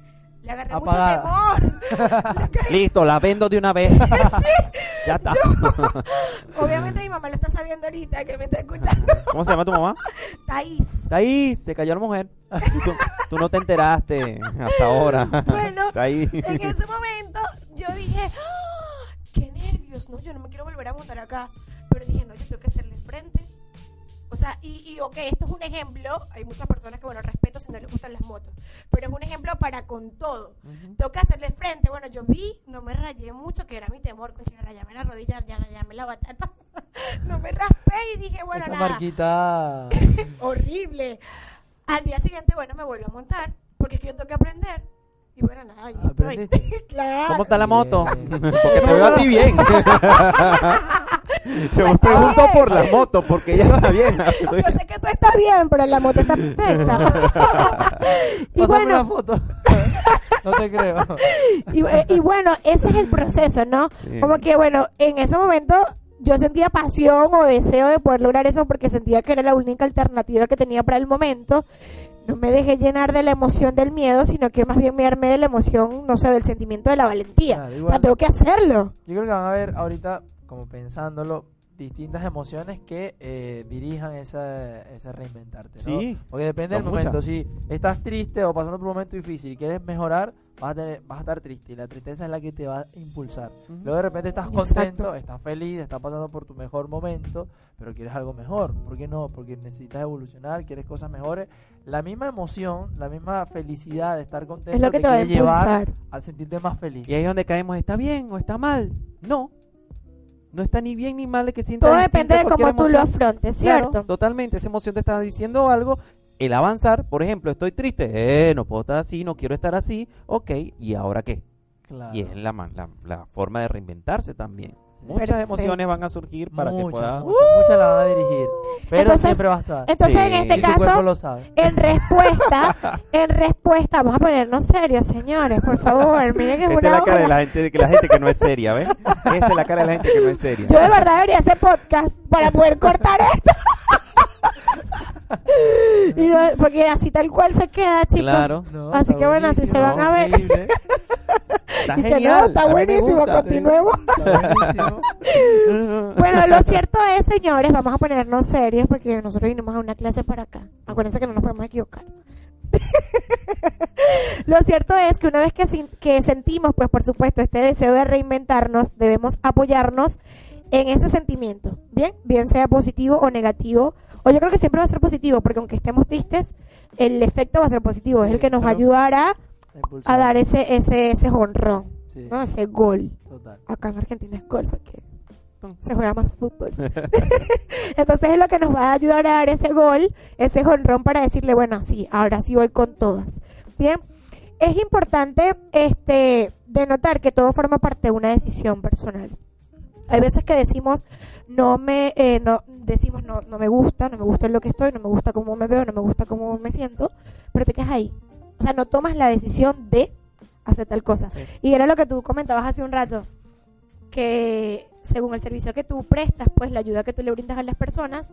Le agarré Apagada. mucho temor. Listo, la vendo de una vez. ya está. Obviamente mi mamá lo está sabiendo ahorita que me está escuchando. ¿Cómo se llama tu mamá? Thais. Está ahí, se cayó la mujer. Tú, tú no te enteraste hasta ahora. Bueno. En ese momento yo dije, ¡Ah! qué nervios, no, yo no me quiero volver a montar acá. Pero dije, no, yo tengo que hacerle frente. O sea, y, y ok, esto es un ejemplo. Hay muchas personas que, bueno, respeto si no les gustan las motos. Pero es un ejemplo para con todo. Tengo que hacerle frente. Bueno, yo vi, no me rayé mucho, que era mi temor. Con chica, rayame la rodilla, ya rayame la batata. no me raspé y dije, bueno, Esa nada marquita. horrible. Al día siguiente, bueno, me vuelvo a montar, porque es que yo tengo que aprender. Y bueno, nada, claro. ¿Cómo está la moto? Bien. Porque te veo a ti bien. Yo me pregunto por la moto, porque ella está bien. Yo sé que tú estás bien, pero la moto está perfecta. y Pásame una bueno, foto. no te creo. y, y bueno, ese es el proceso, ¿no? Sí. Como que, bueno, en ese momento yo sentía pasión o deseo de poder lograr eso porque sentía que era la única alternativa que tenía para el momento. No me dejé llenar de la emoción del miedo, sino que más bien me armé de la emoción, no sé, del sentimiento de la valentía. Claro, o sea, igual. tengo que hacerlo. Yo creo que van a ver ahorita, como pensándolo, distintas emociones que eh, dirijan esa, esa reinventarte. ¿no? Sí, Porque depende del momento. muchas. Si estás triste o pasando por un momento difícil y quieres mejorar, vas a, tener, vas a estar triste y la tristeza es la que te va a impulsar. Luego de repente estás Exacto. contento, estás feliz, estás pasando por tu mejor momento, pero quieres algo mejor. ¿Por qué no? Porque necesitas evolucionar, quieres cosas mejores. La misma emoción, la misma felicidad de estar contento Es lo que te va a quiere llevar a sentirte más feliz. Y ahí es donde caemos, ¿está bien o está mal? No. No está ni bien ni mal de que sientas Todo depende de cómo tú lo afrontes, Claro, ¿cierto? totalmente. Esa emoción te está diciendo algo. El avanzar, por ejemplo, estoy triste, eh, no puedo estar así, no quiero estar así, ok, ¿y ahora qué? Claro. Y es la, ma- la, la forma de reinventarse también. Muchas Perfecto. emociones van a surgir para que puedas... muchas, van a dirigir. Pero Entonces- siempre va a estar. Entonces, Sí. en este y caso, lo sabe. en respuesta, en respuesta, vamos a ponernos serios, señores, por favor. Miren que es Esta es una la cara de la gente, que la gente que no es seria, ¿ves? Esta es la cara de la gente que no es seria. Yo de verdad debería hacer podcast para poder cortar esto. Y no- porque así tal cual se queda, chicos. Claro. No, Así que bueno, así se van a ver. Está Y que no, genial. está buenísimo, gusta. continuemos. Está buenísimo. Bueno, lo cierto es, señores, vamos a ponernos serios porque nosotros vinimos a una clase para acá. Acuérdense que no nos podemos equivocar. lo cierto es que una vez que, que sentimos, pues por supuesto, este deseo de reinventarnos, debemos apoyarnos en ese sentimiento. Bien, bien sea positivo o negativo. O yo creo que siempre va a ser positivo, porque aunque estemos tristes, el efecto va a ser positivo. es el que nos claro. ayudará Impulsar. a dar ese, ese, ese jonrón, Sí, ¿no? ese gol total. acá en Argentina es gol porque se juega más fútbol. Entonces es lo que nos va a ayudar a dar ese gol, ese jonrón para decirle, bueno, sí, ahora sí voy con todas. Bien, es importante este denotar que todo forma parte de una decisión personal. Hay veces que decimos no me eh, no decimos no no me gusta, no me gusta en lo que estoy, no me gusta cómo me veo, no me gusta cómo me siento, pero te quedas ahí. O sea, no tomas la decisión de hacer tal cosa. Sí. Y era lo que tú comentabas hace un rato, que según el servicio que tú prestas, pues la ayuda que tú le brindas a las personas,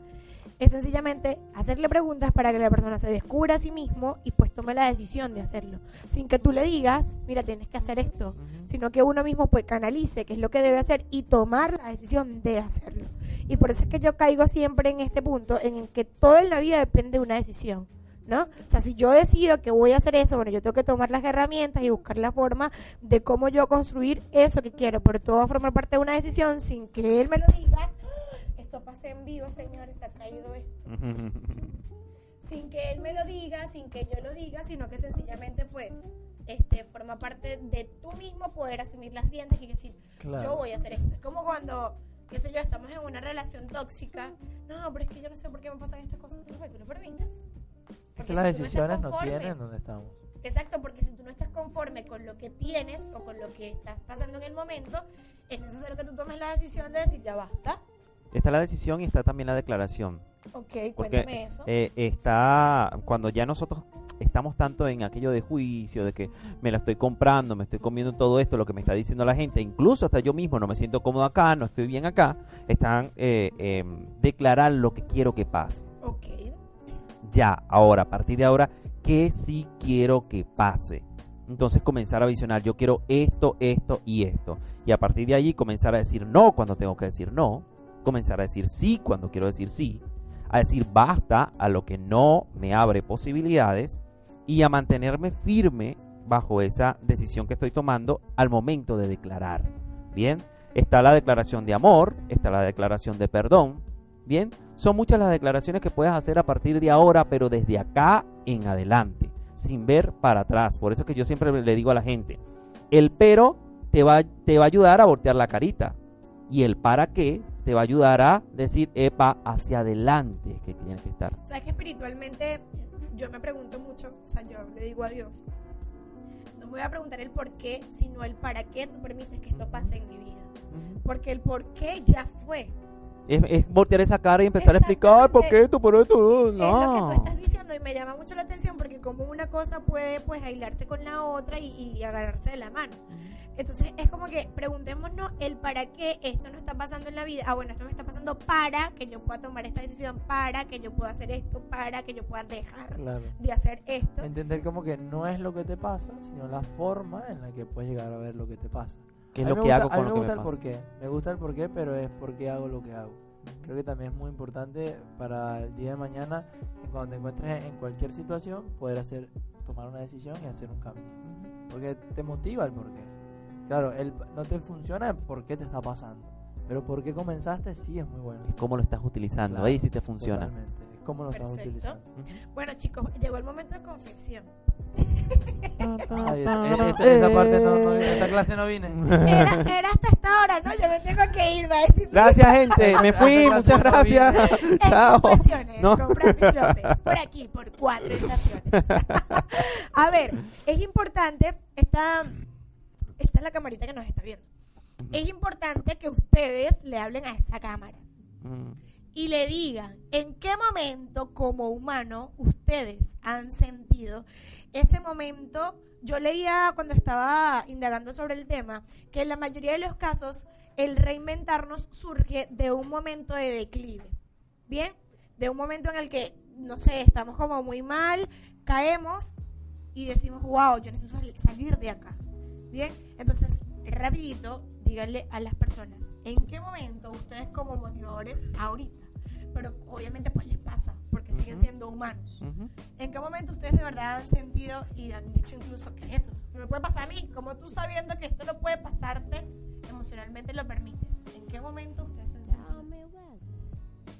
es sencillamente hacerle preguntas para que la persona se descubra a sí mismo y pues tome la decisión de hacerlo. Sin que tú le digas, mira, tienes que hacer esto, sino que uno mismo pues canalice qué es lo que debe hacer y tomar la decisión de hacerlo. Y por eso es que yo caigo siempre en este punto en el que todo en la vida depende de una decisión. ¿No? O sea, si yo decido que voy a hacer eso, bueno, yo tengo que tomar las herramientas y buscar la forma de cómo yo construir eso que quiero, pero todo va a formar parte de una decisión sin que él me lo diga. Esto en vivo, señores, se ha caído esto sin que él me lo diga, sin que yo lo diga, sino que sencillamente pues este forma parte de tú mismo poder asumir las riendas y decir, Claro. yo voy a hacer esto. Es como cuando, qué sé yo, estamos en una relación tóxica. No, pero es que yo no sé por qué me pasan estas cosas. No, pero tú lo permites. Es Porque que las si no decisiones no conforme- tienen donde estamos. Exacto, porque si tú no estás conforme con lo que tienes o con lo que estás pasando en el momento, es necesario que tú tomes la decisión de decir, ya basta. Está la decisión y está también la declaración. Ok, Porque cuéntame eso. eh, está cuando ya nosotros estamos tanto en aquello de juicio, de que me la estoy comprando, me estoy comiendo todo esto, lo que me está diciendo la gente, incluso hasta yo mismo no me siento cómodo acá, no estoy bien acá, están eh, em, declarar lo que quiero que pase. ok. Ya, ahora, a partir de ahora, ¿qué sí quiero que pase? Entonces comenzar a visionar, yo quiero esto, esto y esto. Y a partir de allí comenzar a decir no cuando tengo que decir no, comenzar a decir sí cuando quiero decir sí, a decir basta a lo que no me abre posibilidades y a mantenerme firme bajo esa decisión que estoy tomando al momento de declarar. Bien, está la declaración de amor, está la declaración de perdón. Bien, son muchas las declaraciones que puedes hacer a partir de ahora, pero desde acá en adelante, sin ver para atrás. Por eso es que yo siempre le digo a la gente, el pero te va, te va a ayudar a voltear la carita y el para qué te va a ayudar a decir, epa, hacia adelante que tienes que estar. Sabes que espiritualmente yo me pregunto mucho, o sea, yo le digo a Dios, no me voy a preguntar el por qué, sino el para qué tú permites que esto pase en mi vida. Porque el por qué ya fue. Es, es voltear esa cara y empezar a explicar por qué esto, por esto. Es lo que tú No. estás diciendo y me llama mucho la atención porque como una cosa puede pues aislarse con la otra y, y agarrarse de la mano. Entonces es como que preguntémonos el para qué esto no está pasando en la vida. Ah, bueno, esto me está pasando para que yo pueda tomar esta decisión, para que yo pueda hacer esto, para que yo pueda dejar Claro. de hacer esto. Entender como que no es lo que te pasa, sino la forma en la que puedes llegar a ver lo que te pasa. ¿Qué es A mí lo me que gusta- hago a con mí lo me que me gusta el porqué. Me gusta el porqué, pero es porque hago lo que hago. Creo que también es muy importante para el día de mañana, cuando te encuentres en cualquier situación, poder hacer, tomar una decisión y hacer un cambio. Porque te motiva el porqué. Claro, el, no te funciona por qué te está pasando. Pero por qué comenzaste sí es muy bueno. Es cómo lo estás utilizando. Claro, Ahí sí te funciona. Totalmente. Es como lo estás utilizando. Bueno, chicos, llegó el momento de confección. Ay, es- es- esta- esa parte no, no vine, esta clase no vine. Era, era hasta esta hora, ¿no? Yo me tengo que ir, va a decir. Gracias, gente. Me fui. Gracias, Muchas gracias, Chao. No. con Francis López, por aquí, por cuatro estaciones. A ver, es importante, esta, esta es la camarita que nos está viendo. Es importante que ustedes le hablen a esa cámara y le digan en qué momento como humano ustedes han sentido ese momento. Yo leía cuando estaba indagando sobre el tema que en la mayoría de los casos el reinventarnos surge de un momento de declive. ¿Bien? De un momento en el que, no sé, estamos como muy mal, caemos y decimos, wow, yo necesito sal- salir de acá. ¿Bien? Entonces, rapidito, díganle a las personas, ¿en qué momento ustedes como motivadores ahorita? Pero obviamente pues les pasa, porque siguen siendo humanos. ¿En qué momento ustedes de verdad han sentido y han dicho incluso que esto me puede pasar a mí? Como tú sabiendo que esto no puede pasarte, emocionalmente lo permites. ¿En qué momento ustedes han sentido eso?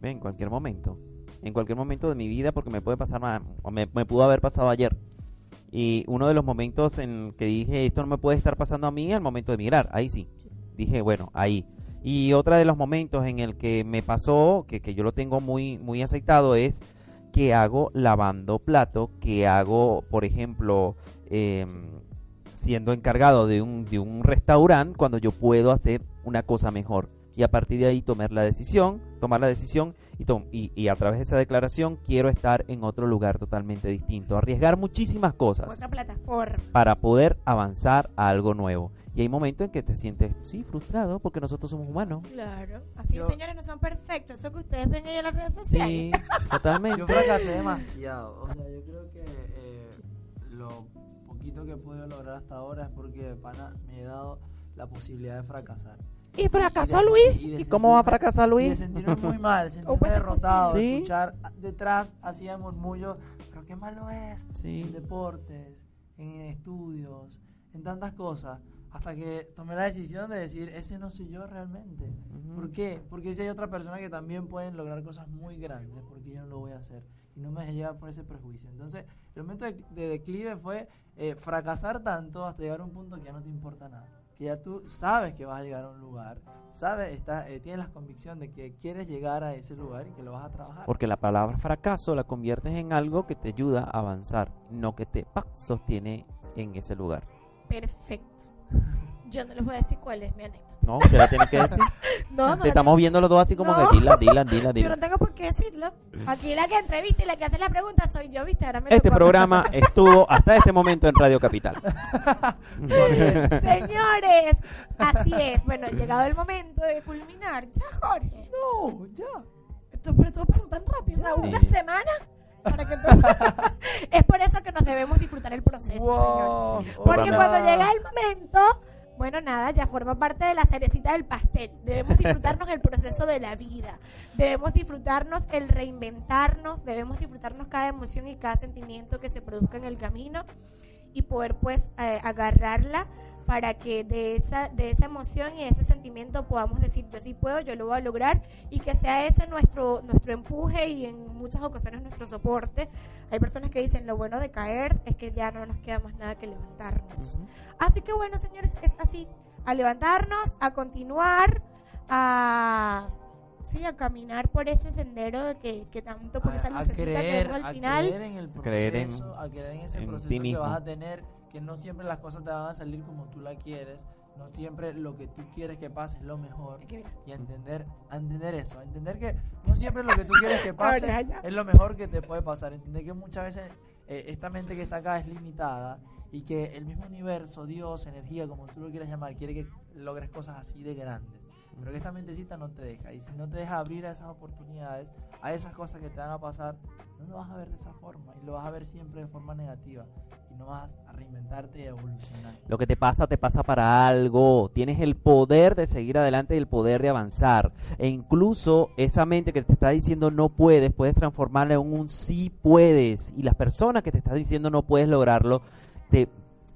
En cualquier momento. En cualquier momento de mi vida, porque me puede pasar, me, me pudo haber pasado ayer. Y uno de los momentos en que dije, esto no me puede estar pasando a mí, al momento de mirar. Ahí sí. Dije, bueno, ahí. Y otra de los momentos en el que me pasó, que, que yo lo tengo muy, muy aceitado, es que hago lavando plato, que hago, por ejemplo, em, siendo encargado de un, de un restaurante cuando yo puedo hacer una cosa mejor. Y a partir de ahí tomar la decisión, tomar la decisión y, tom- y, y a través de esa declaración quiero estar en otro lugar totalmente distinto, arriesgar muchísimas cosas Otra plataforma. para poder avanzar a algo nuevo. Y hay momentos en que te sientes, sí, frustrado porque nosotros somos humanos. Claro. Así, Yo- señores, no son perfectos. Eso que ustedes ven ahí en las redes sociales. Sí, totalmente. Yo fracasé demasiado. O sea, yo creo que eh, lo poquito que he podido lograr hasta ahora es porque pana me he dado la posibilidad de fracasar. ¿Y fracasó Luis? y de ¿Y cómo va a fracasar Luis? sentirme muy mal, de sentirme puede ser derrotado, posible? de Sí. escuchar detrás hacía murmullos, pero qué malo es en Sí. deportes, en estudios, en tantas cosas, hasta que tomé la decisión de decir, ese no soy yo realmente. ¿Por qué? Porque si hay otra persona que también pueden lograr cosas muy grandes, porque yo no lo voy a hacer. Y no me dejé llevar por ese prejuicio. Entonces, el momento de, de declive fue eh, fracasar tanto hasta llegar a un punto que ya no te importa nada. Que ya tú sabes que vas a llegar a un lugar, sabes, está, eh, tienes la convicción de que quieres llegar a ese lugar y que lo vas a trabajar. Porque la palabra fracaso la conviertes en algo que te ayuda a avanzar, no que te sostiene en ese lugar. Perfecto. Yo no les voy a decir cuál es mi anécdota. No, usted la tiene que decir. No, no. Estamos viendo los dos así como No. que dila, dila, dila, Yo dila. no tengo por qué decirlo. Aquí la que entrevista y la que hace la pregunta soy yo, ¿viste? Ahora me Este programa estuvo hasta este momento en Radio Capital. Señores, así es. Bueno, ha llegado el momento de culminar. Ya, Jorge. No, ya. Esto, pero todo pasó tan rápido. O sea, Sí. una semana para que todo... es por eso que nos debemos disfrutar el proceso, Wow. señores. Porque cuando llega el momento, bueno, nada, ya forma parte de la cerecita del pastel. Debemos disfrutarnos el proceso de la vida. Debemos disfrutarnos el reinventarnos. Debemos disfrutarnos cada emoción y cada sentimiento que se produzca en el camino y poder pues eh, agarrarla para que de esa de esa emoción y ese sentimiento podamos decir yo sí puedo, yo lo voy a lograr y que sea ese nuestro nuestro empuje y en muchas ocasiones nuestro soporte. Hay personas que dicen lo bueno de caer es que ya no nos queda más nada que levantarnos. Así que bueno, señores, es así, a levantarnos, a continuar, a sí, a caminar por ese sendero de que, que tanto por esa a, a lucecita que creer, vemos al a final. creer en el proceso, Creer en- a creer en ese en proceso que vas a tener, que no siempre las cosas te van a salir como tú la quieres, no siempre lo que tú quieres que pase es lo mejor. Y a entender, a entender eso, a entender que no siempre lo que tú quieres que pase es lo mejor que te puede pasar. Entender que muchas veces eh, esta mente que está acá es limitada y que el mismo universo, Dios, energía, como tú lo quieras llamar, quiere que logres cosas así de grandes. Pero que esta mentecita no te deja. Y si no te deja abrir a esas oportunidades, a esas cosas que te van a pasar, no lo vas a ver de esa forma. Y lo vas a ver siempre de forma negativa. Y no vas a reinventarte y evolucionar. Lo que te pasa, te pasa para algo. Tienes el poder de seguir adelante y el poder de avanzar. E incluso esa mente que te está diciendo no puedes, puedes transformarla en un sí puedes. Y las personas que te están diciendo no puedes lograrlo, te,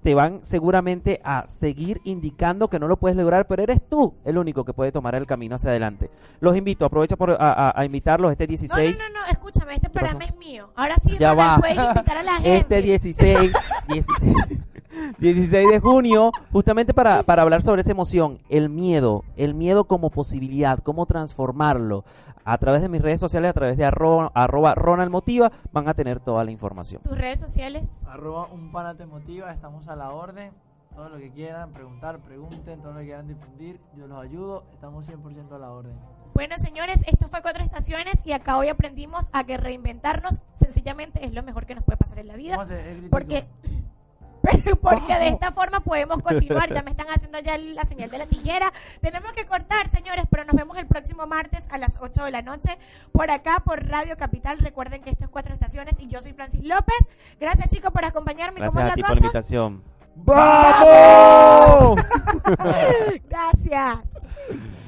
te van seguramente a seguir indicando que no lo puedes lograr, pero eres tú el único que puede tomar el camino hacia adelante. Los invito, aprovecho por, a, a- a invitarlos este No, 16. no, no, no, escúchame, este programa pasó? es mío. Ahora sí, Ya va. puedes invitar a la gente. Este 16, 16, 16 de junio, justamente para, para hablar sobre esa emoción, el miedo, el miedo como posibilidad, cómo transformarlo. A través de mis redes sociales, a través de arroba, arroba Ronald Motiva, van a tener toda la información. Tus redes sociales. Arroba un pana te motiva, estamos a la orden. Todo lo que quieran preguntar, pregunten, todo lo que quieran difundir, yo los ayudo, estamos 100% a la orden. Bueno, señores, esto fue Cuatro Estaciones y acá hoy aprendimos a que reinventarnos sencillamente es lo mejor que nos puede pasar en la vida. Vamos a hacer el gritico. Porque, pero porque de esta forma podemos continuar. Ya me están haciendo ya la señal de la tijera. Tenemos que cortar, señores, pero nos vemos el próximo martes a las 8 de la noche por acá, por Radio Capital. Recuerden que esto es Cuatro Estaciones y yo soy Francis López. Gracias, chicos, por acompañarme. ¿Cómo Gracias a es ti por la invitación. ¡Vamos! Gracias.